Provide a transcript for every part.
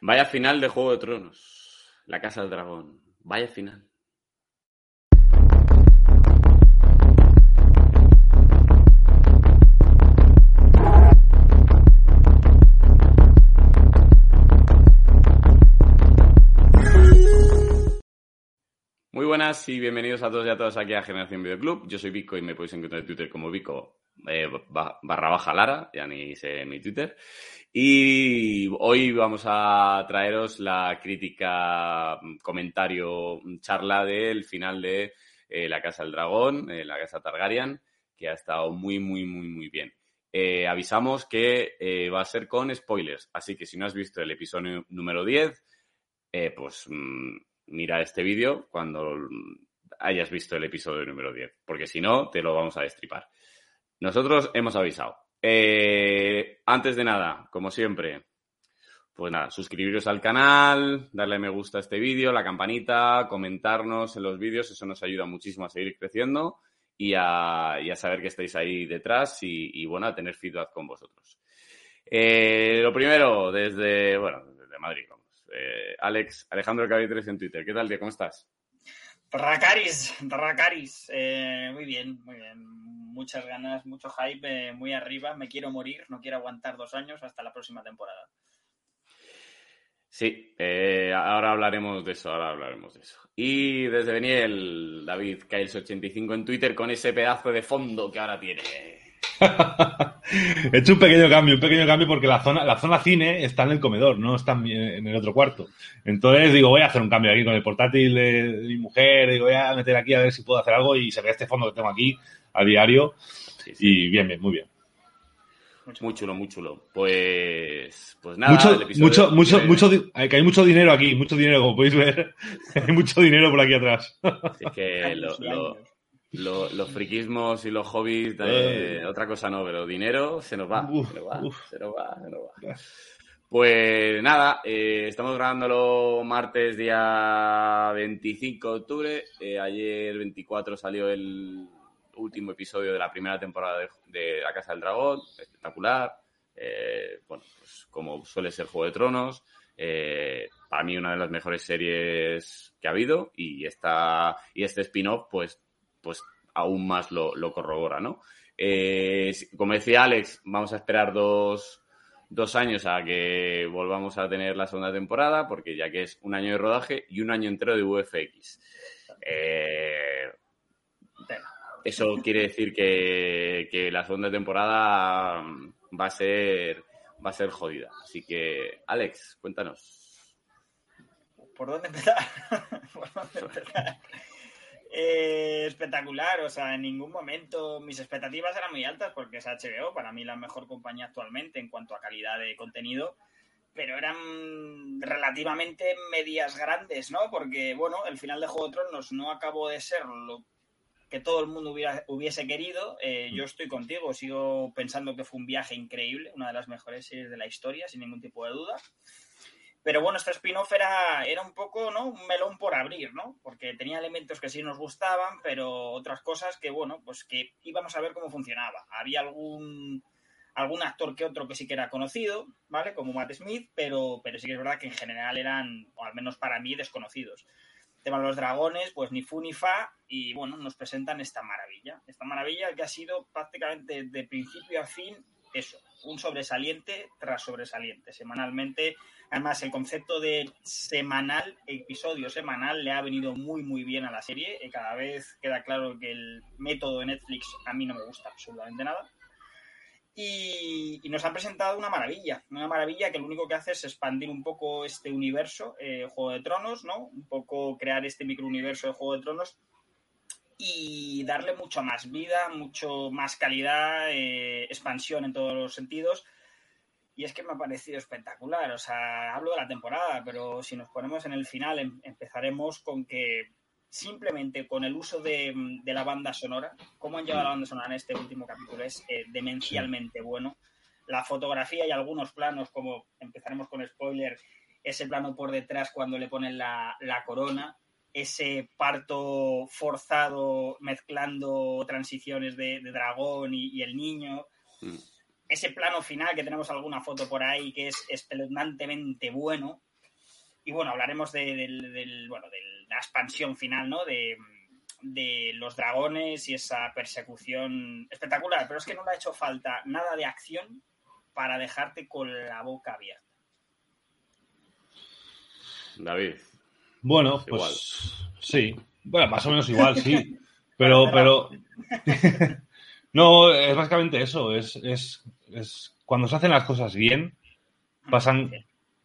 Vaya final de Juego de Tronos. La Casa del Dragón. Vaya final. Muy buenas y bienvenidos a todos y a todas aquí a Generación Video Club. Yo soy Vico y me podéis encontrar en Twitter como Vico eh, barra baja Lara, ya ni sé mi Twitter. Y hoy vamos a traeros la crítica, comentario, charla del final de eh, La Casa del Dragón, eh, La Casa Targaryen, que ha estado muy, muy, muy, muy bien. avisamos que va a ser con spoilers, así que si no has visto el episodio número 10, pues mm, mira este vídeo cuando hayas visto el episodio número 10, porque si no, te lo vamos a destripar. Nosotros hemos avisado. Eh, antes de nada, como siempre, pues nada, suscribiros al canal, darle me gusta a este vídeo, la campanita, comentarnos en los vídeos, eso nos ayuda muchísimo a seguir creciendo y a, saber que estáis ahí detrás y, bueno, a tener feedback con vosotros. Eh, lo primero, desde, bueno, desde Madrid, vamos. Eh, Alex, Alejandro Cabitres en Twitter, ¿qué tal, tío? ¿Cómo estás? Rakaris, Rakaris, muy bien, muy bien muchas ganas, mucho hype, eh, muy arriba, me quiero morir, no quiero aguantar dos años hasta la próxima temporada. Sí, eh, ahora hablaremos de eso, ahora hablaremos de eso. Y desde Beniel, David Kailes85 en Twitter con ese pedazo de fondo que ahora tiene. He hecho un pequeño cambio, un pequeño cambio porque la zona, la zona cine está en el comedor, no está en el otro cuarto. Entonces digo, voy a hacer un cambio aquí con el portátil de, mi mujer, digo, voy a meter aquí a ver si puedo hacer algo y se ve este fondo que tengo aquí a diario. Y bien, bien, muy bien. Muy chulo, muy chulo. Pues, pues nada. Mucho, mucho, mucho, mucho, que hay mucho dinero aquí, mucho dinero, como podéis ver. hay mucho dinero por aquí atrás. es que los friquismos y los hobbies, otra cosa no, pero dinero se nos va. se nos va, se nos va, se nos va. Pues nada, eh, estamos grabándolo martes día 25 de octubre. Eh, ayer 24 salió el, último episodio de la primera temporada de, La Casa del Dragón, espectacular. Eh, bueno, pues como suele ser Juego de Tronos, eh, para mí una de las mejores series que ha habido y esta y este spin-off pues pues aún más lo, corrobora, ¿no? Eh, como decía Alex, vamos a esperar dos, dos años a que volvamos a tener la segunda temporada, porque ya que es un año de rodaje y un año entero de VFX. Eh, eso quiere decir que, la segunda temporada va a ser va a ser jodida. Así que, Alex, cuéntanos. ¿Por dónde empezar? ¿Por dónde empezar? Eh, espectacular, o sea, en ningún momento mis expectativas eran muy altas porque es HBO, para mí la mejor compañía actualmente en cuanto a calidad de contenido, pero eran relativamente medias grandes, ¿no? Porque, bueno, el final de Juego de Tronos no acabó de ser lo que todo el mundo hubiera, hubiese querido. Eh, yo estoy contigo, sigo pensando que fue un viaje increíble, una de las mejores series de la historia, sin ningún tipo de duda. Pero bueno, este spin-off era, era un poco, ¿no? Un melón por abrir, ¿no? Porque tenía elementos que sí nos gustaban, pero otras cosas que, bueno, pues que íbamos a ver cómo funcionaba. Había algún, algún actor que otro que sí que era conocido, ¿vale? Como Matt Smith, pero, pero sí que es verdad que en general eran, o al menos para mí, desconocidos tema de los dragones, pues ni fu ni fa, y bueno, nos presentan esta maravilla. Esta maravilla que ha sido prácticamente de principio a fin eso, un sobresaliente tras sobresaliente, semanalmente. Además, el concepto de semanal, episodio semanal, le ha venido muy, muy bien a la serie. Cada vez queda claro que el método de Netflix a mí no me gusta absolutamente nada. Y, nos han presentado una maravilla, una maravilla que lo único que hace es expandir un poco este universo, eh, Juego de Tronos, ¿no? Un poco crear este microuniverso de Juego de Tronos y darle mucho más vida, mucho más calidad, eh, expansión en todos los sentidos. Y es que me ha parecido espectacular. O sea, hablo de la temporada, pero si nos ponemos en el final, em, empezaremos con que simplemente con el uso de, la banda sonora, cómo han llevado la banda sonora en este último capítulo es eh, demencialmente bueno. La fotografía y algunos planos, como empezaremos con spoiler, ese plano por detrás cuando le ponen la, corona, ese parto forzado mezclando transiciones de, dragón y, el niño. Mm. Ese plano final que tenemos alguna foto por ahí que es espeluznantemente bueno y bueno, hablaremos de, del, del- bueno, de la expansión final, ¿no? De, de los dragones y esa persecución espectacular, pero es que no le ha hecho falta nada de acción para dejarte con la boca abierta. David. Bueno, Igual. pues sí. Bueno, más o menos igual, sí. Pero, pero. no, es básicamente eso. Es, es, es cuando se hacen las cosas bien, pasan,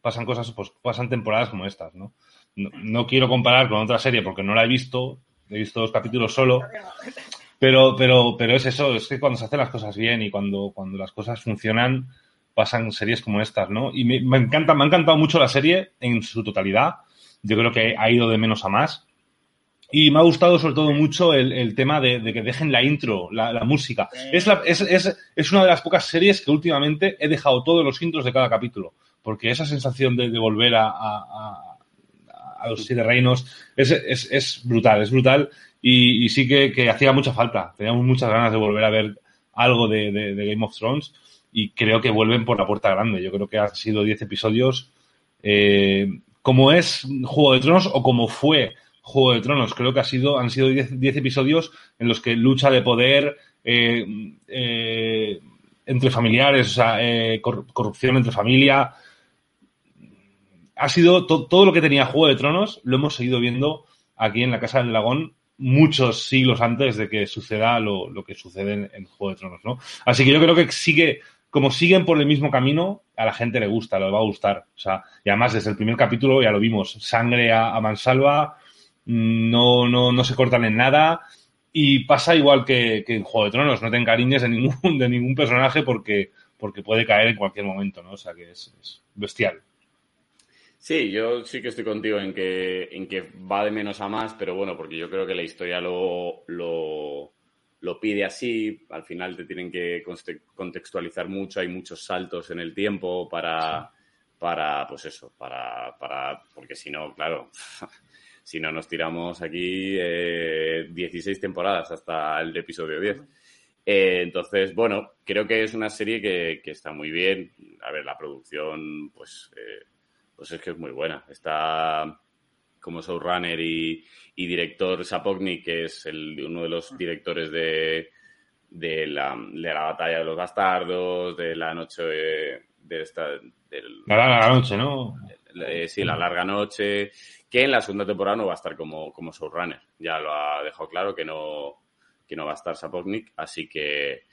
pasan cosas, pues pasan temporadas como estas, ¿no? No, no quiero comparar con otra serie porque no la he visto. He visto dos capítulos solo. Pero, pero, pero es eso, es que cuando se hacen las cosas bien y cuando, cuando las cosas funcionan, pasan series como estas, ¿no? Y me, me encanta, me ha encantado mucho la serie en su totalidad. Yo creo que ha ido de menos a más. Y me ha gustado sobre todo mucho el, el tema de, de que dejen la intro, la, la música. Es, la- es, es, es una de las pocas series que últimamente he dejado todos los intros de cada capítulo. Porque esa sensación de, de volver a, a, a- los siete reinos es, es, es brutal, es brutal. Y, y sí que, que hacía mucha falta. Teníamos muchas ganas de volver a ver algo de, de- de Game of Thrones. Y creo que vuelven por la puerta grande. Yo creo que han sido 10 episodios. eh, como es Juego de Tronos o como fue Juego de Tronos. Creo que ha sido, han sido 10 10 episodios en los que lucha de poder eh, eh, entre familiares, o sea, eh, cor- corrupción entre familia. Ha sido to- todo lo que tenía Juego de Tronos, lo hemos seguido viendo aquí en la Casa del Dragón muchos siglos antes de que suceda lo, que sucede en, en Juego de Tronos, ¿no? Así que yo creo que sigue, como siguen por el mismo camino, a la gente le gusta, le va a gustar. O sea, y además desde el primer capítulo ya lo vimos, sangre a, mansalva, mm, no, no, no se cortan en nada. Y pasa igual que, que en Juego de Tronos, no te encariñes de ningún, de ningún personaje porque, porque puede caer en cualquier momento, ¿no? O sea que es, es bestial. Sí, yo sí que estoy contigo en que, en que va de menos a más, pero bueno, porque yo creo que la historia lo, lo, lo pide así. Al final te tienen que contextualizar mucho, hay muchos saltos en el tiempo para, para pues eso, para, para, porque si no, claro, si no nos tiramos aquí eh, 16 temporadas hasta el episodio 10. Eh, entonces, bueno, creo que es una serie que, que está muy bien. A ver, la producción, pues, eh, pues es que es muy buena. Está como showrunner y, y director Sapoknik, que es el, uno de los directores de, de, la, de la batalla de los bastardos, de la noche de, de esta, del, La larga noche, ¿no? eh, sí, la larga noche, que en la segunda temporada no va a estar como, como showrunner. Ya lo ha dejado claro que no, que no va a estar Sapoknik, así que,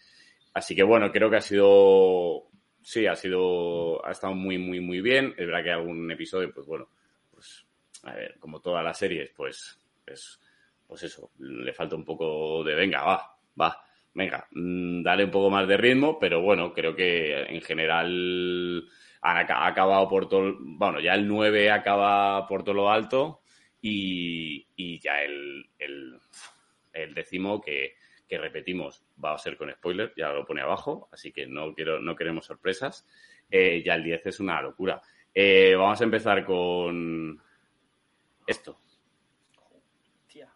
así que bueno, creo que ha sido, sí, ha sido, ha estado muy, muy, muy bien. Es verdad que algún episodio, pues bueno, a ver, como todas las series, pues, pues, pues eso, le falta un poco de venga, va, va, venga, mm, dale un poco más de ritmo, pero bueno, creo que en general ha acabado por todo, bueno, ya el 9 acaba por todo lo alto y, y ya el, el, el décimo que, que repetimos va a ser con spoiler, ya lo pone abajo, así que no quiero, no queremos sorpresas. Eh, ya el 10 es una locura. Eh, vamos a empezar con esto. Tía.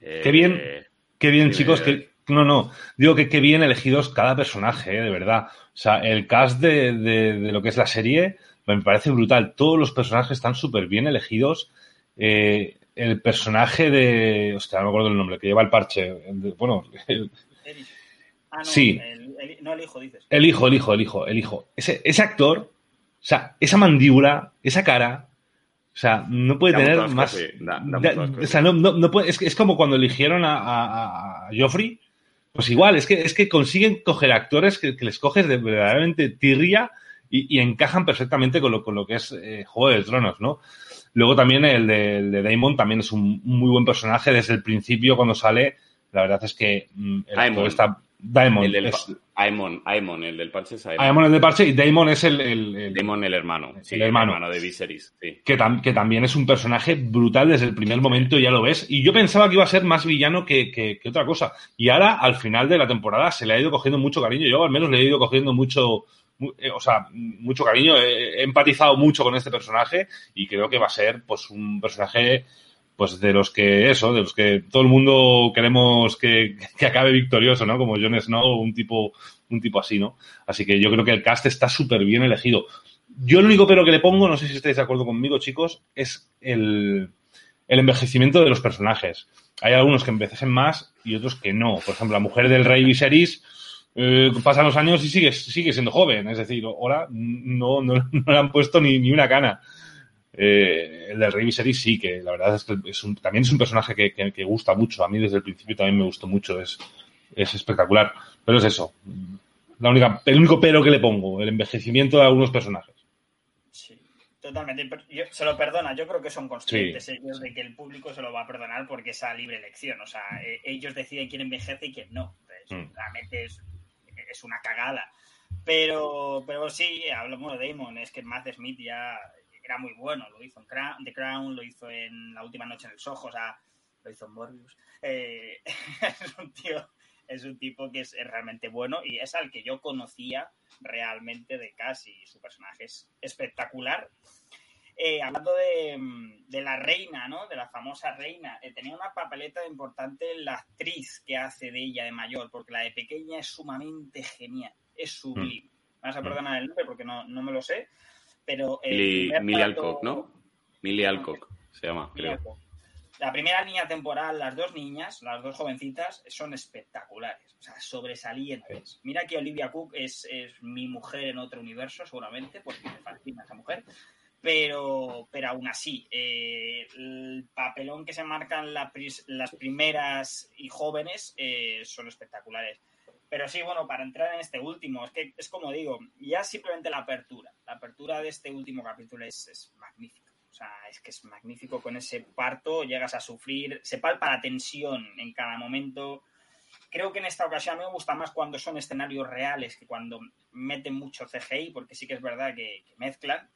Eh, Qué bien. Qué bien, chicos, que no, no, digo que qué bien elegidos cada personaje, eh, de verdad. O sea, el cast de, de- de lo que es la serie me parece brutal. Todos los personajes están súper bien elegidos. Eh, el personaje de, hostia, no me acuerdo el nombre, que lleva el parche. de- bueno, el. Ah, no, Sí. el- el- no el hijo, dices. el hijo, el hijo, el hijo, el hijo. Ese, ese actor, o sea, esa mandíbula, esa cara, o sea, no puede Da tener asco, más. sí, da- da da- mucho asco, o sea, no, no, no puede- es, como cuando eligieron a, a, a Joffrey. Pues igual, es que, es que consiguen coger actores que, que les coges de verdaderamente tirria y, y encajan perfectamente con lo, con lo que es eh, Juego de Tronos, ¿no? Luego también el de, el de Daemon también es un, muy buen personaje desde el principio cuando sale. La verdad es que mm, el actor está. Daemon. El del es- Aemon, Aemon, el del parche es Aemon. Aemon es de parche y Daemon es el, el- el- Daemon, el hermano. Sí, El hermano. de Viserys, sí. que, tam- que también es un personaje brutal desde el primer momento, ya lo ves. Y yo pensaba que iba a ser más villano que, que- que otra cosa. Y ahora, al final de la temporada, se le ha ido cogiendo mucho cariño. Yo al menos le he ido cogiendo mucho, mu- eh, o sea, mucho cariño. He, he empatizado mucho con este personaje y creo que va a ser, pues, un personaje pues de los que eso, de los que todo el mundo queremos que, que acabe victorioso, ¿no? Como Jon Snow, un tipo, un tipo así, ¿no? Así que yo creo que el cast está súper bien elegido. Yo el único pero que le pongo, no sé si estáis de acuerdo conmigo, chicos, es el, el envejecimiento de los personajes. Hay algunos que envejecen más y otros que no. Por ejemplo, la mujer del rey Viserys eh, pasan los años y sigue, sigue siendo joven. Es decir, ahora no, no, no le han puesto ni, ni una cana. Eh, el del Rey Viserys sí, que la verdad es que es un, también es un personaje que, que, que, gusta mucho. A mí desde el principio también me gustó mucho. Es, es espectacular. Pero es eso. La única, el único pero que le pongo, el envejecimiento de algunos personajes. Sí, totalmente. Yo, se lo perdona. Yo creo que son conscientes sí. ellos de que el público se lo va a perdonar porque es a libre elección. O sea, eh, ellos deciden quién envejece y quién no. Entonces, mm. realmente es, es una cagada. Pero, pero sí, hablamos de Damon, es que Matt Smith ya era muy bueno, lo hizo en Crown, The Crown, lo hizo en La Última Noche en el Soho, o sea, lo hizo en Morbius. Eh, es un tío, es un tipo que es, es, realmente bueno y es al que yo conocía realmente de casi. Su personaje es espectacular. Eh, hablando de, de, la reina, ¿no? De la famosa reina, eh, tenía una papeleta importante la actriz que hace de ella de mayor, porque la de pequeña es sumamente genial, es sublime. Mm. Vas a perdonar el nombre porque no, no me lo sé, pero... Millie, Millie Alcock, ¿no? Millie Alcock se llama, creo. Alcock. La primera línea temporal, las dos niñas, las dos jovencitas, son espectaculares, o sea, sobresalientes. Mira que Olivia Cook es, es mi mujer en otro universo, seguramente, porque me fascina esa mujer pero, pero aún así, eh, el papelón que se marcan la, las primeras y jóvenes eh, son espectaculares. Pero sí, bueno, para entrar en este último, es que es como digo, ya simplemente la apertura, la apertura de este último capítulo es, es magnífica. O sea, es que es magnífico con ese parto, llegas a sufrir, se palpa la tensión en cada momento. Creo que en esta ocasión a mí me gusta más cuando son escenarios reales que cuando meten mucho CGI, porque sí que es verdad que, que mezclan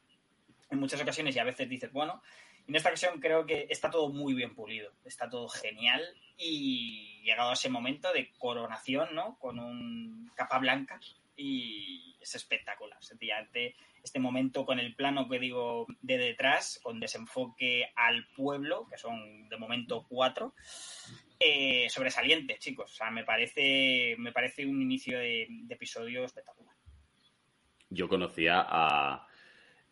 en muchas ocasiones y a veces dices, bueno, en esta ocasión creo que está todo muy bien pulido, está todo genial y llegado a ese momento de coronación, ¿no? Con un capa blanca y es espectacular, sencillamente este momento con el plano que digo de detrás, con desenfoque al pueblo, que son de momento cuatro, eh, sobresaliente, chicos, o sea, me parece, me parece un inicio de, de episodio espectacular. Yo conocía a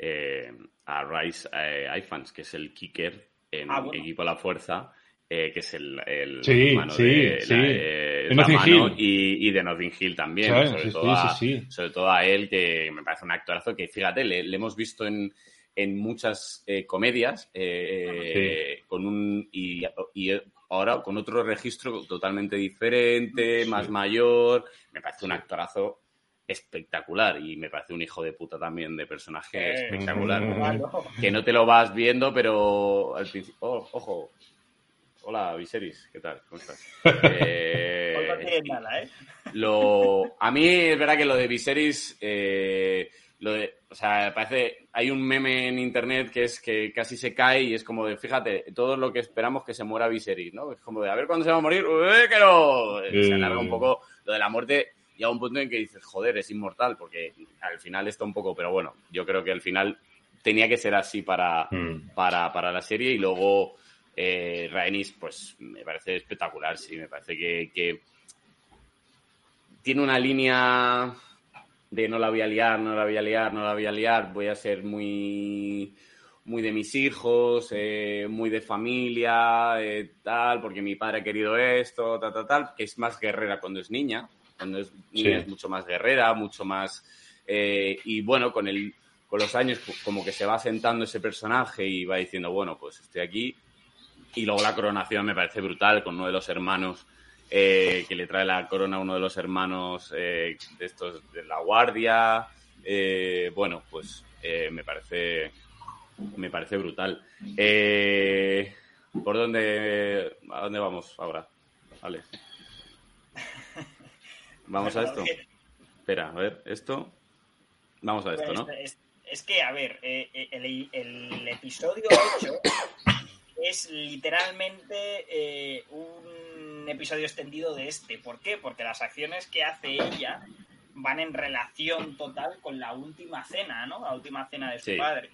eh, a Rice eh, Ifans, que es el kicker en ah, bueno. equipo a la fuerza, eh, que es el, el sí, mano sí, de, sí. La, eh, de la Notting mano Hill. y, y, de Notting Hill también, sobre, Sí, todo sí, a, sí, sí. sobre todo a él, que me parece un actorazo que, fíjate, le, le hemos visto en, en muchas eh, comedias eh, con un y, y, ahora con otro registro totalmente diferente, más mayor, me parece un actorazo espectacular y me parece un hijo de puta también de personaje Eh, espectacular. claro. Que no te lo vas viendo, pero al principio. Oh, ojo. Hola, Viserys, ¿qué tal? ¿Cómo estás? Eh, tienes nada, ¿eh? lo, a mí es verdad que lo de Viserys, eh, lo de, o sea, parece, hay un meme en internet que es que casi se cae y es como de, fíjate, todo lo que esperamos que se muera Viserys, ¿no? Es como de, a ver cuándo se va a morir, ¡Ué, que no! Se alarga un poco lo de la muerte llega un punto en que dices, joder, es inmortal, porque al final está un poco, pero bueno, yo creo que al final tenía que ser así para, Mm. para, para la serie y luego eh, Rhaenys, pues me parece espectacular, sí, me parece que, que tiene una línea de no la voy a liar, no la voy a liar, no la voy a liar, voy a ser muy muy de mis hijos, eh, muy de familia, eh, tal, porque mi padre ha querido esto, tal, tal, tal, que es más guerrera cuando es niña, cuando es niña Sí. es mucho más guerrera, mucho más... eh, y bueno, con, el, con los años como que se va sentando ese personaje y va diciendo, bueno, pues estoy aquí. Y luego la coronación me parece brutal con uno de los hermanos eh, que le trae la corona a uno de los hermanos eh, de estos de la guardia. Eh, bueno, pues eh, me parece me parece brutal. Eh, ¿Por dónde a dónde vamos ahora? Vale. Vamos a esto. Espera, a ver, esto. Vamos a esto, ¿no? Es, es que, a ver, eh, eh, el, el episodio 8 es literalmente eh, un episodio extendido de este. ¿Por qué? Porque las acciones que hace ella van en relación total con la última cena, ¿no? La última cena de su Sí. padre.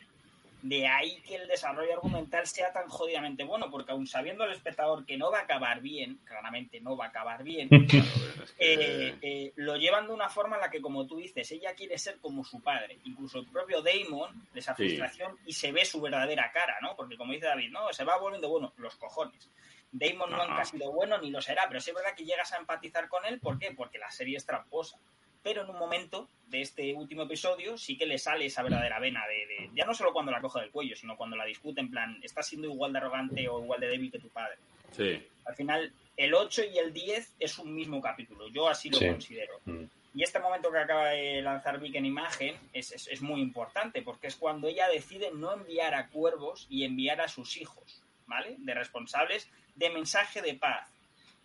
De ahí que el desarrollo argumental sea tan jodidamente bueno, porque aún sabiendo el espectador que no va a acabar bien, claramente no va a acabar bien, eh, eh, lo llevan de una forma en la que, como tú dices, ella quiere ser como su padre. Incluso el propio Damon, de esa frustración, y se ve su verdadera cara, ¿no? Porque como dice David, no, se va volviendo bueno, los cojones. Damon no ha sido bueno ni lo será, pero sí es verdad que llegas a empatizar con él. ¿Por qué? Porque la serie es tramposa pero en un momento de este último episodio sí que le sale esa verdadera vena de, ya no solo cuando la coge del cuello, sino cuando la discute en plan, estás siendo igual de arrogante o igual de débil que tu padre. Sí. Al final, el 8 y el 10 es un mismo capítulo, yo así lo considero. Mm. Y este momento que acaba de lanzar Vic en imagen es, es, muy importante porque es cuando ella decide no enviar a cuervos y enviar a sus hijos, ¿vale? De responsables de mensaje de paz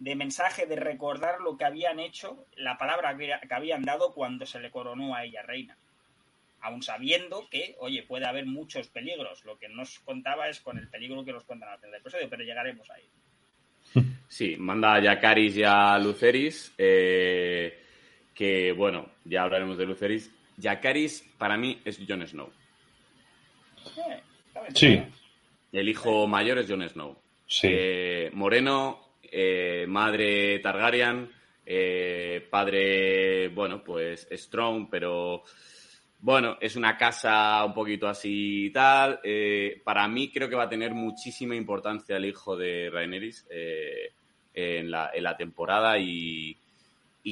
de mensaje, de recordar lo que habían hecho, la palabra que, habían dado cuando se le coronó a ella reina. Aún sabiendo que, oye, puede haber muchos peligros. Lo que nos contaba es con el peligro que nos cuentan al final del episodio, pero llegaremos ahí. Sí, manda a Yacaris y a Luceris, eh, que bueno, ya hablaremos de Luceris. Yacaris para mí es Jon Snow. Sí. El hijo mayor es Jon Snow. Sí. Eh, Moreno eh, madre Targaryen, eh, padre, bueno, pues Strong, pero bueno, es una casa un poquito así y tal. Eh, para mí creo que va a tener muchísima importancia el hijo de Rhaenerys en la, en, la, temporada y,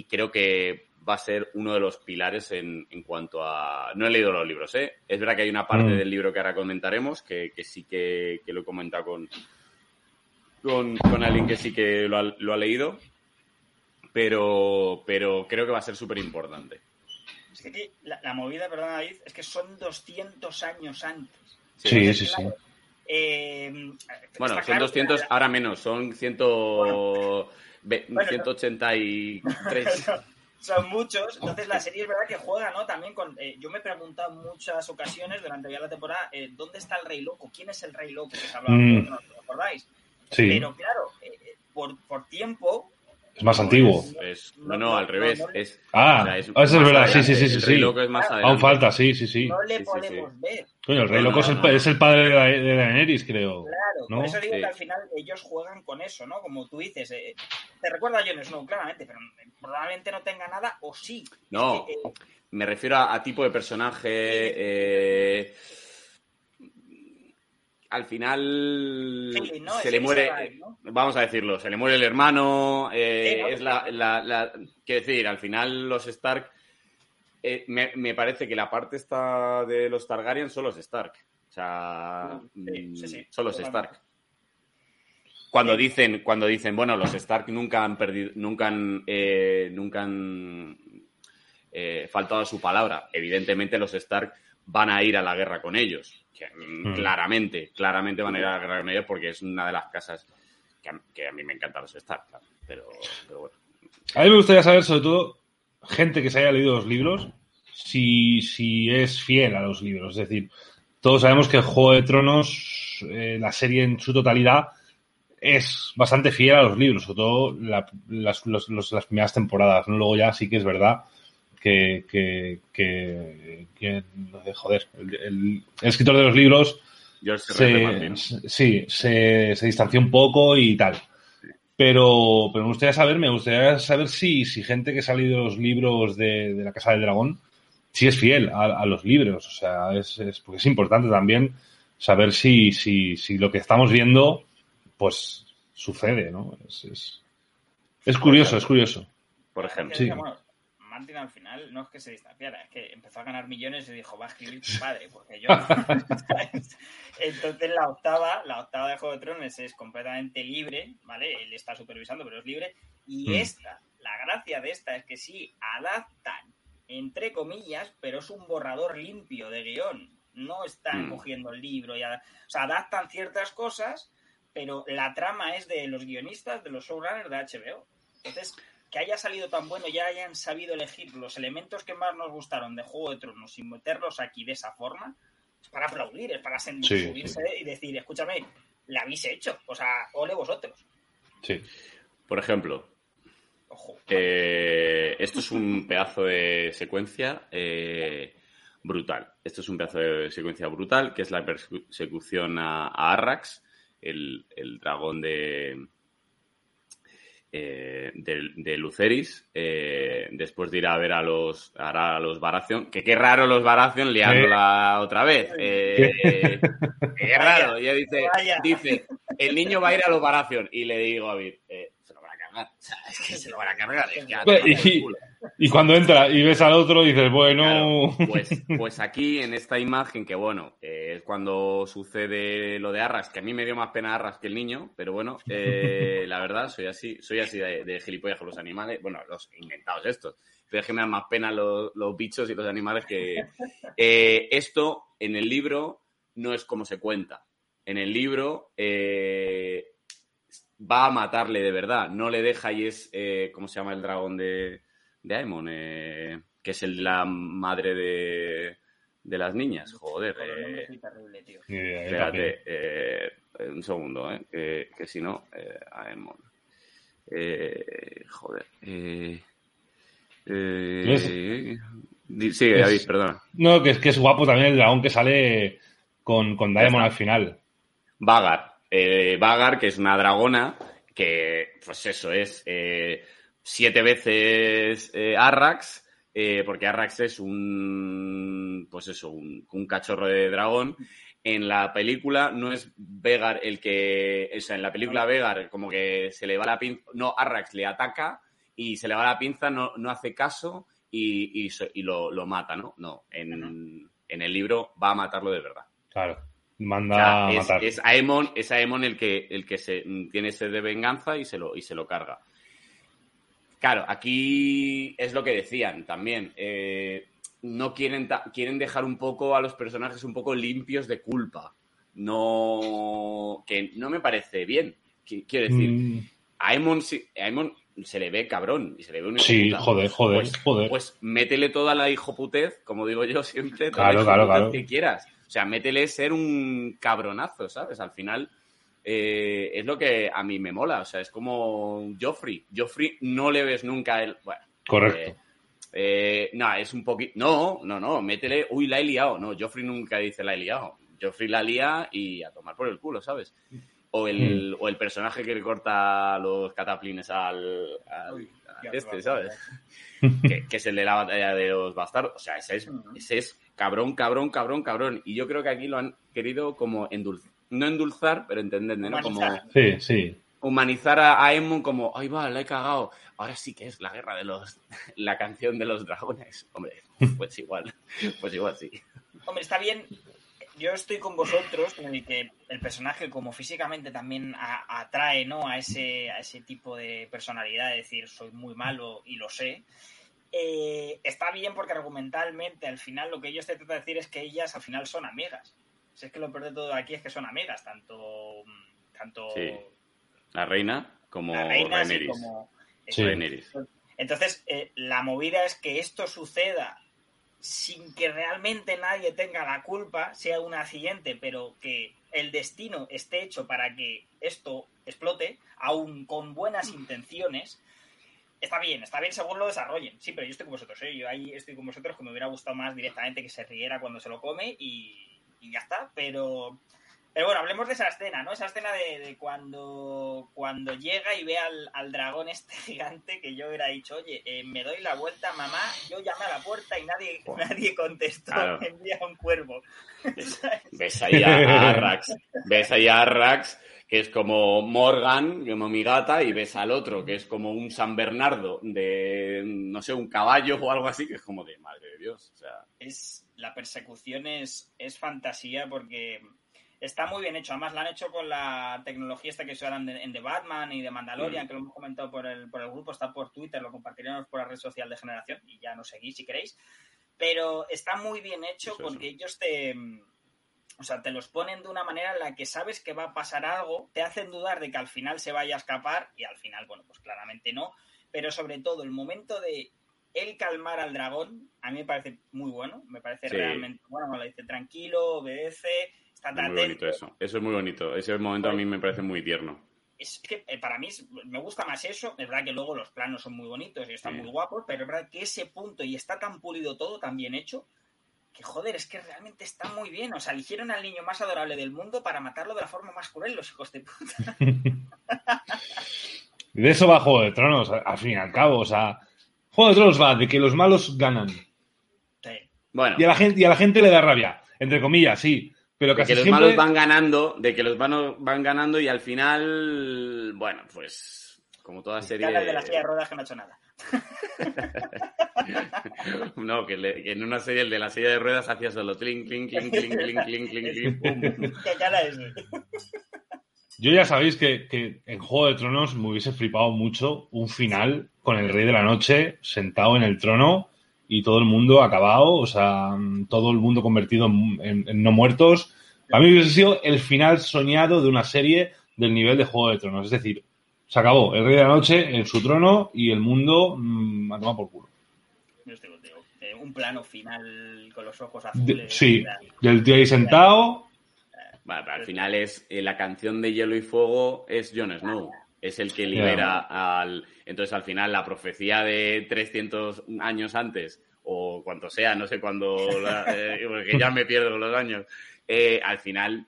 creo que va a ser uno de los pilares en, en, cuanto a... No he leído los libros, ¿eh? Es verdad que hay una parte mm. del libro que ahora comentaremos que, sí que, que, lo he comentado con, con, alguien que sí que lo ha, leído, pero, pero creo que va a ser súper importante. Es que la, movida, perdón David, es que son 200 años antes. Sí, sí, sí. Eh, bueno, son 200, ahora menos, son 100, 183. son muchos, entonces la serie es verdad que juega, ¿no? También con. Eh, yo me he preguntado en muchas ocasiones durante ya la temporada, eh, ¿dónde está el Rey Loco? ¿Quién es el Rey Loco? Que se hablaba, mm. ¿no? ¿Os acordáis? Pero claro, eh, por, por, tiempo. Es más antiguo. no, no, al revés. es, ah, es, eso es verdad, sí, sí, sí. sí, el Rey Loco es más Aún falta, sí, sí, sí. No le podemos ver. Coño, el Rey Loco es, el, es, el, padre de, de Daenerys, creo. Claro, por eso digo que al final ellos juegan con eso, ¿no? Como tú dices, eh, te recuerda a Jon Snow, claramente, pero probablemente no tenga nada, o sí. No, eh, me refiero a, a, tipo de personaje. Eh, al final se le muere, vamos a decirlo, se le muere el hermano, eh, es la, la, quiero decir, al final los Stark, eh, me, parece que la parte está de los Targaryen son los Stark, o sea, mm, son los Stark. Cuando dicen, cuando dicen, bueno, los Stark nunca han perdido, nunca han, eh, nunca han faltado a su palabra. Evidentemente los Stark van a ir a la guerra con ellos Mm, hmm. claramente, claramente van a ir a la guerra con ellos porque es una de las casas que a, mí me encantan los Stark, pero, bueno. A mí me gustaría saber, sobre todo, gente que se haya leído los libros, si, si es fiel a los libros. Es decir, todos sabemos que Juego de Tronos, eh, la serie en su totalidad, es bastante fiel a los libros, sobre todo las, las primeras temporadas. Luego ya sí que es verdad que, que, que, joder, el, escritor de los libros se, sí, se, se, distanció un poco y tal. Pero, pero me gustaría saber, me gustaría saber si, si gente que ha salido los libros de, de, la Casa del Dragón, si es fiel a, los libros. O sea, es, es, porque es importante también saber si, si, si lo que estamos viendo, pues sucede, ¿no? Es, es, es curioso, es curioso. Por ejemplo. Sí al final no es que se distanciara, es que empezó a ganar millones y dijo, va a escribir tu padre, porque yo. Entonces la octava, la octava de Juego de Tronos es completamente libre, ¿vale? Él está supervisando, pero es libre. Y mm. esta, la gracia de esta es que sí, adaptan, entre comillas, pero es un borrador limpio de guion. No están mm. cogiendo el libro, y o sea, adaptan ciertas cosas, pero la trama es de los guionistas, de los showrunners de HBO. Entonces, que haya salido tan bueno, ya hayan sabido elegir los elementos que más nos gustaron de Juego de Tronos y meterlos aquí de esa forma, es para aplaudir, es para subirse y decir, escúchame, la habéis hecho, o sea, ole vosotros. Sí. Por ejemplo, eh, esto es un pedazo de secuencia. Eh, brutal. Esto es un pedazo de secuencia brutal, que es la persecución a, a Arrax, el, el dragón de, eh, de, de, Luceris, eh, después de ir a ver a los, a, a los Baratheon, que qué raro los Baratheon liándola ¿Eh? otra vez. Qué raro. Y dice, dice, el niño va a ir a los Baratheon. Y le digo a Vir, cargar. O sea, es que se lo van a cargar. Es que y, y, cuando entra y ves al otro, dices, bueno. Claro, pues, pues aquí, en esta imagen, que bueno, eh, es cuando sucede lo de Arras, que a mí me dio más pena Arras que el niño, pero bueno, eh, la verdad, soy así, soy así de, de, gilipollas con los animales, bueno, los inventados estos. Pero es que me dan más pena los, los bichos y los animales que. Eh, esto, en el libro, no es como se cuenta. En el libro, eh, va a matarle de verdad, no le deja y es, eh, ¿cómo se llama el dragón de, de Aemon? Eh, que es el, la madre de, de las niñas, joder. Eh, terrible, tío. espérate, eh, un segundo, eh, que, que si no, Aemon. joder. sigue, David, perdona. No, que es que es guapo también el dragón que sale con, con Daemon al final. Vagar eh, Vagar, que es una dragona, que, pues eso, es eh, siete veces eh, Arrax, porque Arrax es un, pues eso, un, un, cachorro de dragón. En la película no es Vegar el que, o sea, en la película Vegar como que se le va la pinza, no, Arrax le ataca y se le va la pinza, no, no hace caso y, y, y lo, lo, mata, ¿no? No, en, en el libro va a matarlo de verdad. Claro manda a matar. Es, es, Aemon, es Aemon el que, el que se, tiene sed de venganza y se, lo, y se lo carga. Claro, aquí es lo que decían también. Eh, no quieren, quieren dejar un poco a los personajes un poco limpios de culpa. No. que no me parece bien. Quiero decir, mm. a Aemon, a Aemon se le ve cabrón y se le ve un Sí, joder, joder, pues, joder. Pues métele toda la hijoputez, como digo yo siempre, toda claro, la claro, claro. que quieras. O sea, métele ser un cabronazo, ¿sabes? Al final eh, es lo que a mí me mola. O sea, es como Joffrey. Joffrey no le ves nunca el. Bueno, Correcto. Eh, eh, no, es un poquito. No, no, no, métele. Uy, la he liado. No, Joffrey nunca dice la he liado. Joffrey la lía y a tomar por el culo, ¿sabes? O el, mm. o el personaje que le corta los cataplines al, al Uy, a este, ¿sabes? Que, que, es el de la batalla de los bastardos. O sea, ese es, ese es cabrón, cabrón, cabrón, cabrón. Y yo creo que aquí lo han querido como endulzar. No endulzar, pero entendedme, ¿no? Como sí, sí. humanizar a, a Emon como, ay va, la he cagado. Ahora sí que es la guerra de los, la canción de los dragones. Hombre, pues igual, pues igual sí. Hombre, está bien. Yo estoy con vosotros en el que el personaje, como físicamente también a, atrae, ¿no? A ese, a ese tipo de personalidad, es decir, soy muy malo y lo sé eh, está bien porque argumentalmente al final lo que ellos te tratan de decir es que ellas al final son amigas. Si es que lo peor de todo aquí es que son amigas, tanto... tanto sí. La reina como la reina, Rhaenyra. Como, sí. Entonces, eh, la movida es que esto suceda sin que realmente nadie tenga la culpa, sea un accidente, pero que el destino esté hecho para que esto explote, aún con buenas intenciones, está bien, está bien según lo desarrollen. Sí, pero yo estoy con vosotros, ¿eh? Yo ahí estoy con vosotros que me hubiera gustado más directamente que se riera cuando se lo come y, y ya está. Pero, pero bueno, hablemos de esa escena, ¿no? Esa escena de, de cuando, cuando llega y ve al, al, dragón este gigante que yo hubiera dicho, oye, eh, me doy la vuelta, mamá, yo llamé a la puerta y nadie, oh. nadie contestó, claro. me envía un cuervo. Ves ahí a, a Rax, ves ahí a Rax que es como Morgan, como mi gata, y ves al otro, que es como un San Bernardo de, no sé, un caballo o algo así, que es como de madre de Dios. O sea. Es, la persecución es, es fantasía porque está muy bien hecho. Además, la han hecho con la tecnología esta que se usan en The Batman y de Mandalorian, mm. que lo hemos comentado por el, por el grupo, está por Twitter, lo compartiremos por la red social de Generación y ya nos seguís si queréis. Pero está muy bien hecho eso, porque ellos te o sea, te los ponen de una manera en la que sabes que va a pasar algo, te hacen dudar de que al final se vaya a escapar y al final, bueno, pues claramente no. Pero sobre todo el momento de él calmar al dragón, a mí me parece muy bueno, me parece sí. realmente bueno, lo dice tranquilo, obedece, está tan muy bonito eso, eso es muy bonito, ese momento a mí me parece muy tierno. Es que eh, para mí me gusta más eso, es verdad que luego los planos son muy bonitos y están sí. muy guapos, pero es verdad que ese punto y está tan pulido todo, tan bien hecho, que joder, es que realmente está muy bien. O sea, eligieron al niño más adorable del mundo para matarlo de la forma más cruel, los hijos de puta. de eso va Juego de Tronos, al fin y al cabo. O sea, Juego de Tronos va de que los malos ganan. Sí. Bueno, Y a la gente, y a la gente le da rabia. Entre comillas, sí. Pero de que los malos van ganando, de que los malos van ganando y al final, bueno, pues como toda serie... De las de ruedas que no ha hecho nada. no, que, en una serie el de la silla de ruedas hacía solo clink, clink, clink, clink, clink, clink, clink, clink. Yo ya sabéis que, en Juego de Tronos me hubiese flipado mucho un final con el Rey de la Noche sentado en el trono y todo el mundo acabado, o sea, todo el mundo convertido en, en- en no muertos. A mí hubiese sido el final soñado de una serie del nivel de Juego de Tronos. Es decir, se acabó el Rey de la Noche en su trono y el mundo mm, a tomar por culo. Yo estoy contigo. Eh, un plano final con los ojos De- azules. sí, del tío ahí sentado. Bueno, pero al final es eh, la canción de Hielo y Fuego es Jon Snow. Es el que libera al. Entonces, al final, la profecía de 300 años antes, o cuanto sea, no sé cuándo, la- eh, porque ya me pierdo los años. eh, al final,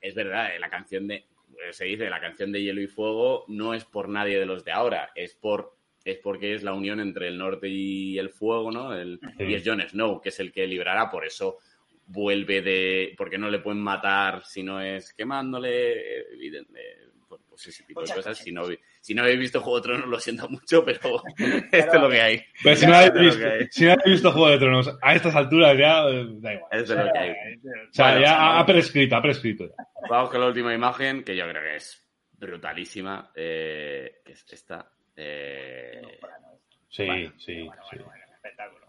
es verdad, eh, la canción de. eh, Se dice, la canción de Hielo y Fuego no es por nadie de los de ahora, es por. Es porque es la unión entre el norte y el fuego, ¿no? El- Sí. Y es Jon Snow, que es el que librará, por eso vuelve de. Porque no le pueden matar si no es quemándole. Pues, ese tipo de Muchas cosas. cosas. Si no, si no habéis visto Juego de Tronos, lo siento mucho, pero esto es lo que hay. Pero si no habéis visto, si no habéis visto Juego de Tronos a estas alturas ya eh, da igual. Esto es lo que hay. O sea, Bueno, ya o sea, ha prescrito, ha prescrito. ya. Vamos con la última imagen, que yo creo que es brutalísima. eh, que es esta. eh, Sí, Bueno, sí, bueno, sí. bueno, bueno, espectáculo.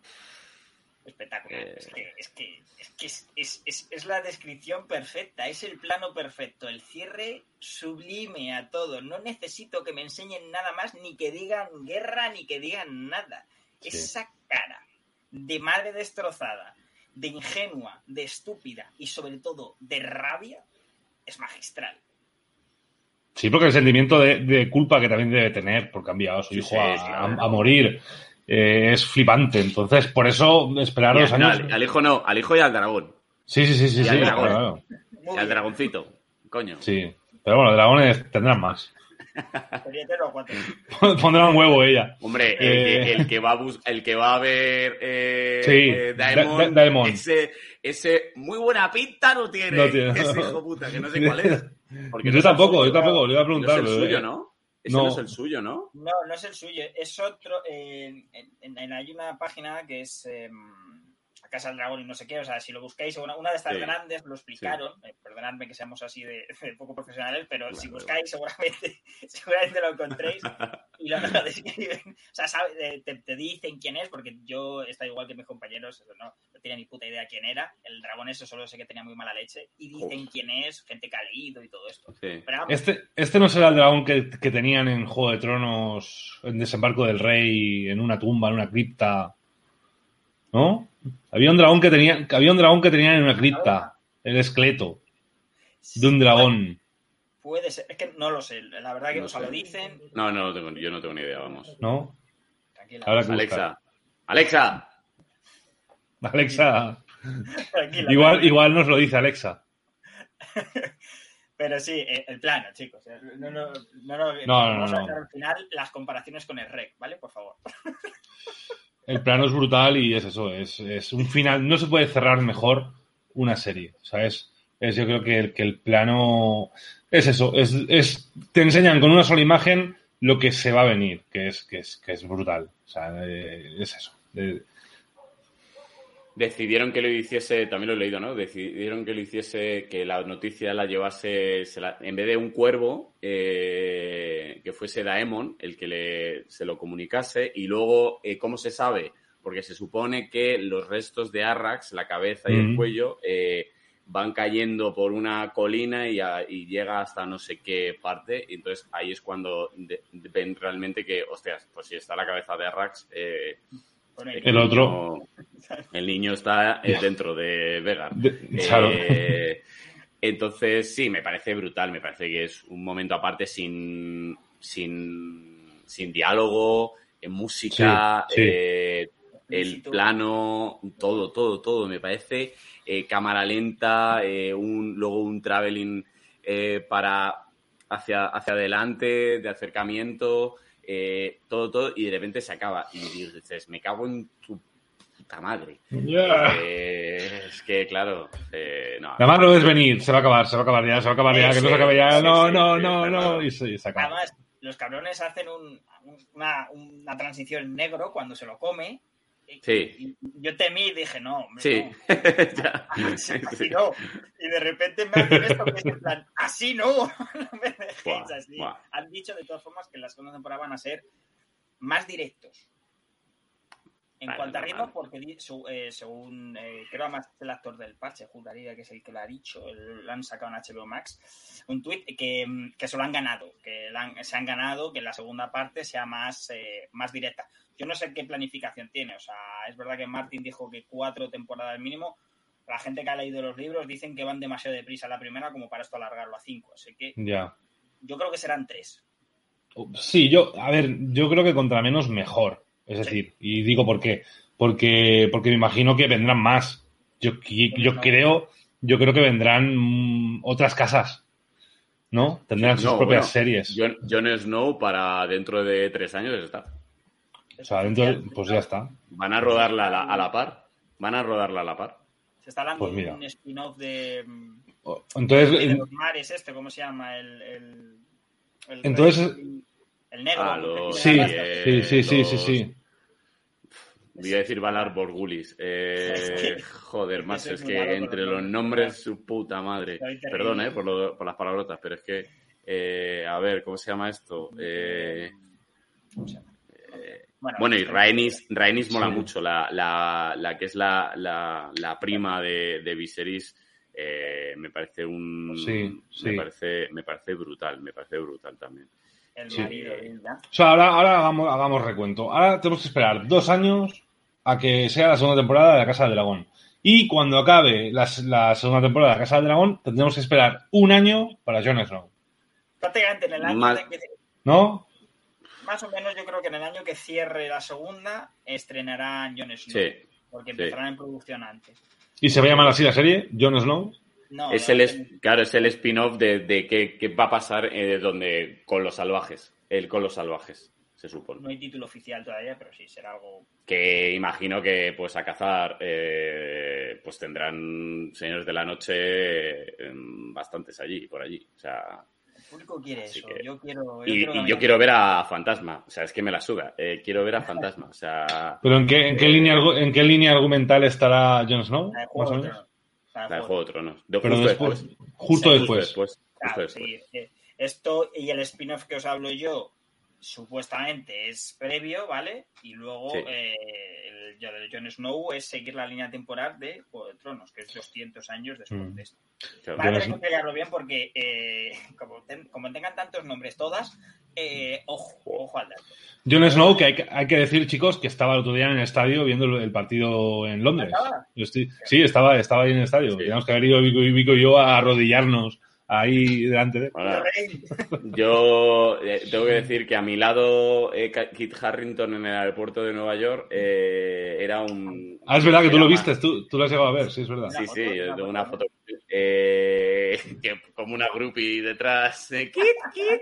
Espectacular. Eh. Es que, es, que, es, que es, es- es- es la descripción perfecta, es el plano perfecto, el cierre sublime a todo. No necesito que me enseñen nada más, ni que digan guerra, ni que digan nada. Sí. Esa cara de madre destrozada, de ingenua, de estúpida y sobre todo de rabia es magistral. Sí, porque el sentimiento de, de culpa que también debe tener por cambiar a su Sí, hijo sí, a, claro. a- a morir eh, es flipante. Entonces, por eso esperar y dos al, años. al- al hijo no, al hijo y al dragón. Sí, sí, sí, sí, y sí, al claro, dragón. claro. Muy Y al bien. dragoncito. Coño. Sí. Pero bueno, dragones tendrán más. Pondrán un huevo ella. Hombre, el, Eh. que, el que va a bus- el que va a ver eh, Sí, eh, Daemon, Da- Da- Daemon. Ese, ese muy buena pinta no tiene. No tiene. Ese hijo puta, que no sé cuál es. Porque Yo no tampoco, suyo, yo tampoco, le iba a No es el suyo, ¿no? Ese no. no. es el suyo, ¿no? No, no es el suyo, es otro. eh, en, en- en- hay una página que es eh, La Casa del Dragón y no sé qué. O sea, si lo buscáis, una, una de estas Sí. grandes lo explicaron. eh, perdonadme que seamos así de, de poco profesionales, pero si Bueno, buscáis, seguramente, seguramente lo encontréis y lo, lo describen. O sea, sabe- eh, te, te dicen quién es, porque yo, está igual que mis compañeros, eso no, no tenía ni puta idea quién era. El dragón, eso solo sé que tenía muy mala leche. Y dicen Uf. quién es, gente que ha leído y todo esto. Sí. Pero vamos, Este, este no será el dragón que, que tenían en Juego de Tronos, en Desembarco del Rey, en una tumba, en una cripta. ¿No? Había un dragón que tenía, había un dragón que tenían en una cripta, el esqueleto de un dragón. Puede ser, es que no lo sé, la verdad que No o sea, lo dicen. No, no, lo tengo, yo no tengo ni idea, vamos. ¿No? Tranquila, Ahora que buscar. Alexa. Alexa. Alexa. tranquila. Igual, tranquila. igual nos lo dice Alexa. Pero sí, eh, el plano, chicos. eh, No, no, no, no, no, vamos a no. dejar al final las comparaciones con el REC, ¿vale? Por favor. El plano es brutal y es eso, es, es un final. No se puede cerrar mejor una serie, ¿sabes? Es, yo creo que el, que el plano es eso, es, es te enseñan con una sola imagen lo que se va a venir, que es, que es, que es brutal. O sea, eh, es eso. Decidieron que lo hiciese, también lo he leído, ¿no? Decidieron que lo hiciese, que la noticia la llevase, se la- en vez de un cuervo, eh, que fuese Daemon el que le, se lo comunicase. Y luego, eh, ¿cómo se sabe? Porque se supone que los restos de Arrax, la cabeza y el cuello, eh, van cayendo por una colina y, a- y llega hasta no sé qué parte. Y entonces ahí es cuando de- ven realmente que, hostias, pues si está la cabeza de Arrax, eh, Bueno, El otro. niño- el niño está eh, dentro de claro. Eh, entonces, sí, me parece brutal. Me parece que es un momento aparte sin, sin, sin diálogo, en música. Sí, sí. eh, el plano, todo, todo, todo. Me parece eh, cámara lenta, eh, un, luego un traveling eh, para hacia, hacia adelante, de acercamiento, todo, todo, y de repente se acaba. Y dices, me cago en tu puta madre. es que, claro, no. Además lo ves venir, se va a acabar, se va a acabar ya, se va a acabar ya, que no se acabe ya, no, no, no, no, y se, se acaba. Además, los cabrones hacen un, una, una transición negro cuando se lo come Sí. yo temí y dije, no, sí. así, no. Y de repente me hacen esto que es en plan, así no, no me dejéis así. Han dicho de todas formas que las segunda temporada van a ser más directos. En cuanto a ritmo, porque eh, según eh, creo además el actor del parche, juraría que es el que lo ha dicho, lo han sacado en HBO Max, un tweet que, que se lo han ganado, que se han ganado que la segunda parte sea más, eh, más directa. Yo no sé qué planificación tiene, o sea, es verdad que Martin dijo que cuatro temporadas mínimo, la gente que ha leído los libros dicen que van demasiado deprisa la primera como para esto alargarlo a cinco, así que ya. yo creo que serán tres. Sí, yo, a ver, yo creo que contra menos mejor es decir, y digo por qué. Porque, porque me imagino que vendrán más. Yo, yo creo, yo creo que vendrán mm, otras casas. ¿No? Tendrán sus propias series. Jon, Snow para dentro de tres años está. O sea, dentro de, pues ya está. Van a rodarla a la, par. Van a rodarla a la par. Se está hablando pues de un spin-off de. Entonces. De los mares, este, ¿cómo se llama? El. el, entonces. El negro. Ah, sí, sí, sí, sí, sí, sí. Voy a decir Valar Borgulis. Eh, joder, más es que entre los nombres, su puta madre. Perdón, eh, por, por, las palabrotas, pero es que. Eh, a ver, ¿cómo se llama esto? Eh, bueno, y Rhaenys, Rhaenys mola mucho. La, la, la, que es la, la, la prima de, de Viserys. me parece un. Sí, Me, parece, me parece brutal. Me parece brutal también. El marido O sea, ahora, ahora hagamos, hagamos recuento. Ahora tenemos que esperar dos años a que sea la segunda temporada de La Casa del Dragón. Y cuando acabe la, segunda temporada de La Casa del Dragón, tendremos que esperar un año para Jon Snow. Prácticamente en el año que... ¿No? Más o menos yo creo que en el año que cierre la segunda estrenarán Jon Snow. Sí. Porque empezarán en producción antes. ¿Y se va a llamar así la serie? ¿Jon Snow? No, es el, claro, es el spin-off de, de qué, va a pasar eh, donde, con los salvajes. El con los salvajes se supone. No hay título oficial todavía, pero sí, será algo... Que imagino que pues a cazar eh, pues tendrán señores de la noche em, bastantes allí, por allí. O sea... El público quiere eso, yo quiero... y, yo quiero ver a Fantasma, o sea, es que me la suda. Eh, quiero ver a Fantasma, o sea... ¿Pero en qué, en qué, línea, en qué línea argumental estará Jon Snow? La de Juego de Tronos. La de Juego de Tronos. Pero después, Justo después. Justo después. Sí, esto y el spin-off que os hablo yo supuestamente es previo, ¿vale? Y luego eh, el de Jon Snow es seguir la línea temporal de Juego de Tronos, que es 200 años después mm. de esto. Vale, a tener que bien porque eh, como, tengan tantos nombres todas, eh, ojo, ojo al dato. Jon Snow, que hay, que hay, que decir, chicos, que estaba el otro día en el estadio viendo el partido en Londres. sí, estaba, estaba ahí en el estadio. Teníamos que haber ido Vico y yo a arrodillarnos ahí delante de... yo eh, tengo que decir que a mi lado eh, Kit Harrington en el aeropuerto de Nueva York eh, era un... Ah, es verdad que tú lo viste, tú, tú lo has llegado a ver, sí, es verdad. Sí, sí, yo tengo una foto que como una groupie detrás, Kit, Kit,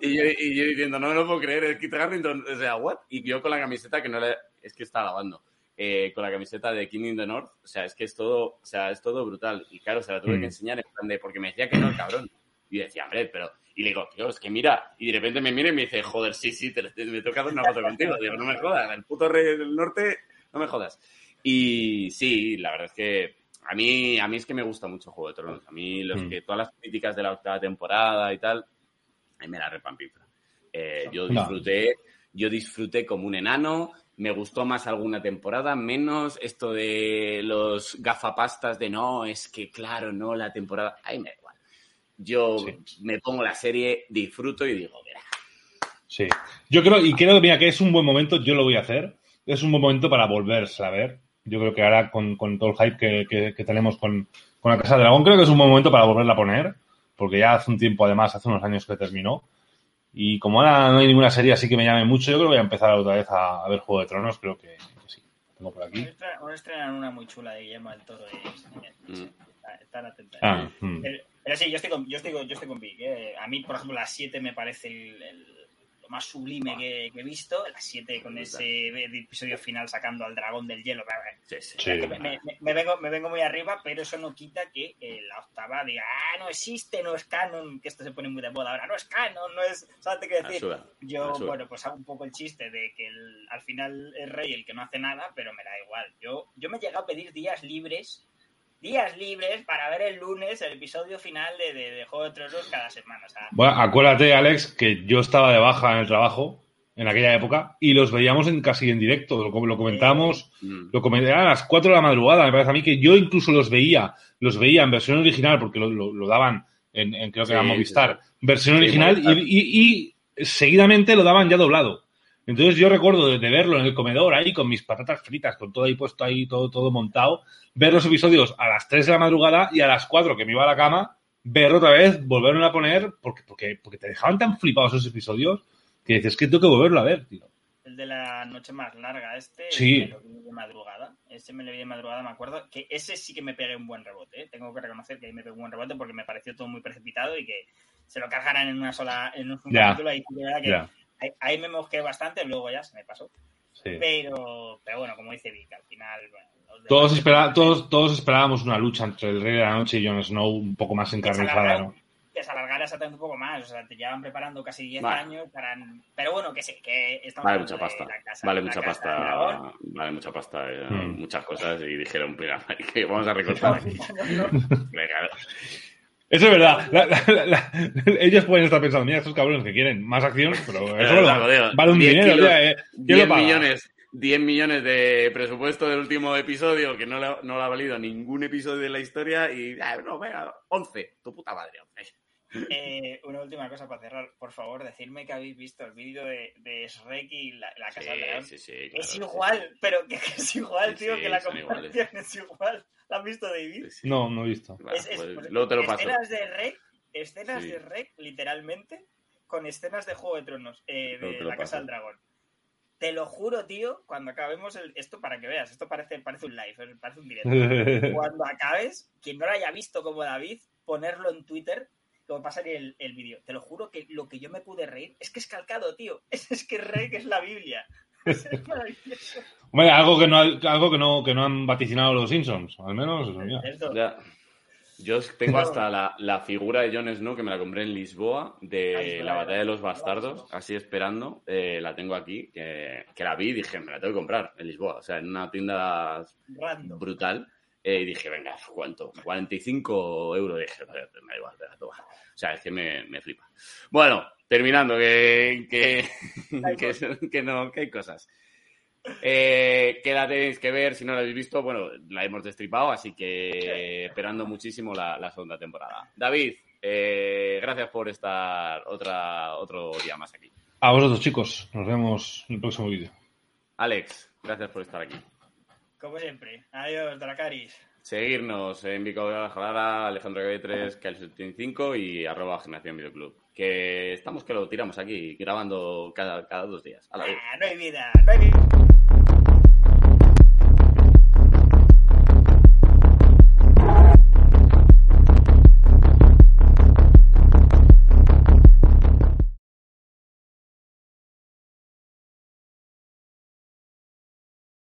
y, yo, y yo diciendo, no me lo puedo creer, es Kit Harrington, o sea, what? Y yo con la camiseta que no le... Es que está lavando. Eh, con la camiseta de King in the North. O sea, es que es todo, o sea, es todo brutal. Y claro, se la tuve que mm. enseñar en plan de, porque me decía que no, el cabrón. Y decía, hombre, pero. Y le digo, tío, es que mira. Y de repente me mira y me dice, joder, sí, sí, te, me toca hacer una foto contigo. Digo, no me jodas, el puto rey del norte, no me jodas. Y sí, la verdad es que a mí, a mí es que me gusta mucho Juego de Tronos. A mí, los mm. que todas las críticas de la octava temporada y tal, a mí me la repampifla. Eh, yo disfruté, yo disfruté como un enano, me gustó más alguna temporada, menos esto de los gafapastas de no, es que claro, no, la temporada, ahí me da igual. Yo me pongo la serie, disfruto y digo, mira. Sí, yo creo, y creo, mira, que es un buen momento, yo lo voy a hacer, es un buen momento para volverse a ver. Yo creo que ahora con, todo el hype que, tenemos con, con, la Casa de Dragón, creo que es un buen momento para volverla a poner, porque ya hace un tiempo, además, hace unos años que terminó. Y como ahora no hay ninguna serie así que me llame mucho, yo creo que voy a empezar otra vez a, a ver Juego de Tronos, creo que, que sí. Tengo por aquí. Ahora estrenan una muy chula de Guillermo del Toro. Y, Mm. Están atentos. Ah, mm. Pero, pero sí, yo estoy con, yo estoy con, yo estoy con Vic. ¿eh? A mí, por ejemplo, las 7 me parece el, más sublime que, que he visto. Las 7 con ese episodio final sacando al dragón del hielo. Sí, sí. Sí. Me, me- me vengo, me vengo muy arriba, pero eso no quita que eh, la octava diga, ah, no existe, no es canon, que esto se pone muy de moda ahora, no es canon, no es... ¿Sabes qué decir? Yo, bueno, pues hago un poco el chiste de que el- al final es rey el que no hace nada, pero me da igual. Yo, yo me he llegado a pedir días libres, días libres para ver el lunes el episodio final de, de, de Juego de Tronos cada semana. O sea, Bueno, acuérdate, Alex, que yo estaba de baja en el trabajo en aquella época y los veíamos en, casi en directo. Lo, lo comentamos, Mm. lo comenté a las 4 de la madrugada, me parece a mí que yo incluso los veía, los veía en versión original porque lo, lo- lo daban en, en creo que Sí, era sí, Movistar, sí. versión Sí, original Movistar. y, y- y seguidamente lo daban ya doblado. Entonces yo recuerdo de, de verlo en el comedor ahí con mis patatas fritas, con todo ahí puesto ahí, todo, todo montado, ver los episodios a las 3 de la madrugada y a las 4 que me iba a la cama, ver otra vez, volverlo a poner, porque, porque, porque te dejaban tan flipados esos episodios que dices que tengo que volverlo a ver, tío. el de la noche más larga, este, Sí. me lo vi de madrugada. Ese me lo vi de madrugada, me acuerdo. Que ese sí que me pegué un buen rebote. ¿eh? Tengo que reconocer que ahí me pegué un buen rebote porque me pareció todo muy precipitado y que se lo cargaran en una sola, en un Ya. capítulo. Y que Ya, ahí, ahí me mosqué bastante, luego ya se me pasó. sí. Pero, pero bueno, como dice Vic, al final. Bueno, Todos, espera, todos, todos esperábamos una lucha entre el Rey de la Noche y Jon Snow un poco más encarnizada, ¿no? Que se alargara exactamente un poco más. O sea, te llevan preparando casi 10 Vale. años para. Pero bueno, que sí, que estamos Vale mucha pasta. la casa- Vale mucha pasta. Vale mucha pasta. Muchas cosas. Y dijeron, mira, que vamos a recortar aquí. Venga, Eso es verdad. La- la- la- ellos pueden estar pensando, mira, estos cabrones que quieren más acción, pero eso Pero, vale, un 10 dinero, kilos, tía, ¿eh? ¿Quién 10 lo paga? millones, 10 millones de presupuesto del último episodio que no le, no le ha valido ningún episodio de la historia y, ah, no, venga, 11, tu puta madre, 11. Eh, una última cosa para cerrar. Por favor, decidme que habéis visto el vídeo de, de Shrek y la, la Casa del Dragón. Sí, sí, sí, claro, es sí, igual, pero que, que es igual, Sí, tío, sí, que la comparación es igual. ¿La has visto, David? No, no he visto. Vale, Es- es- pues, luego te lo paso. Escenas de Rec, escenas Sí. de Rec, literalmente, con escenas de Juego de Tronos, eh, de la Casa paso. del Dragón. Te lo juro, tío, cuando acabemos el... esto para que veas, esto parece, parece un live, eh, parece un directo. Cuando acabes, quien no lo haya visto como David, ponerlo en Twitter, que va a pasar el, el vídeo. Te lo juro que lo que yo me pude reír es que es calcado, tío. Es, es que Rec es la Biblia. Es maravilloso. Hombre, algo que no, algo que no, que no han vaticinado los Simpsons, al menos. eso, ya. Ya. Yo tengo hasta la, la figura de Jon Snow que me la compré en Lisboa de está, la batalla de los bastardos, así esperando. eh, la tengo aquí, que, que la vi y dije, me la tengo que comprar en Lisboa. O sea, en una tienda Random. brutal. Eh, y dije, venga, ¿cuánto? 45 euros. Dije, "Vale, me da igual, venga, toma. O sea, es que me, me flipa. Bueno, terminando, que, que, que no, que hay cosas. Eh, que la tenéis que ver, si no la habéis visto, bueno, la hemos destripado, así que esperando muchísimo la, la segunda temporada. David, eh, gracias por estar otra, otro día más aquí. A vosotros, chicos. Nos vemos en el próximo vídeo. Alex, gracias por estar aquí. Como siempre. Adiós, Dracaris. Seguirnos en Vico Jalara, Alejandro GB3, Cal75 y arroba Generación Videoclub. Que estamos que lo tiramos aquí grabando cada, cada dos días. A la vez. Ah, no hay vida, no hay vida.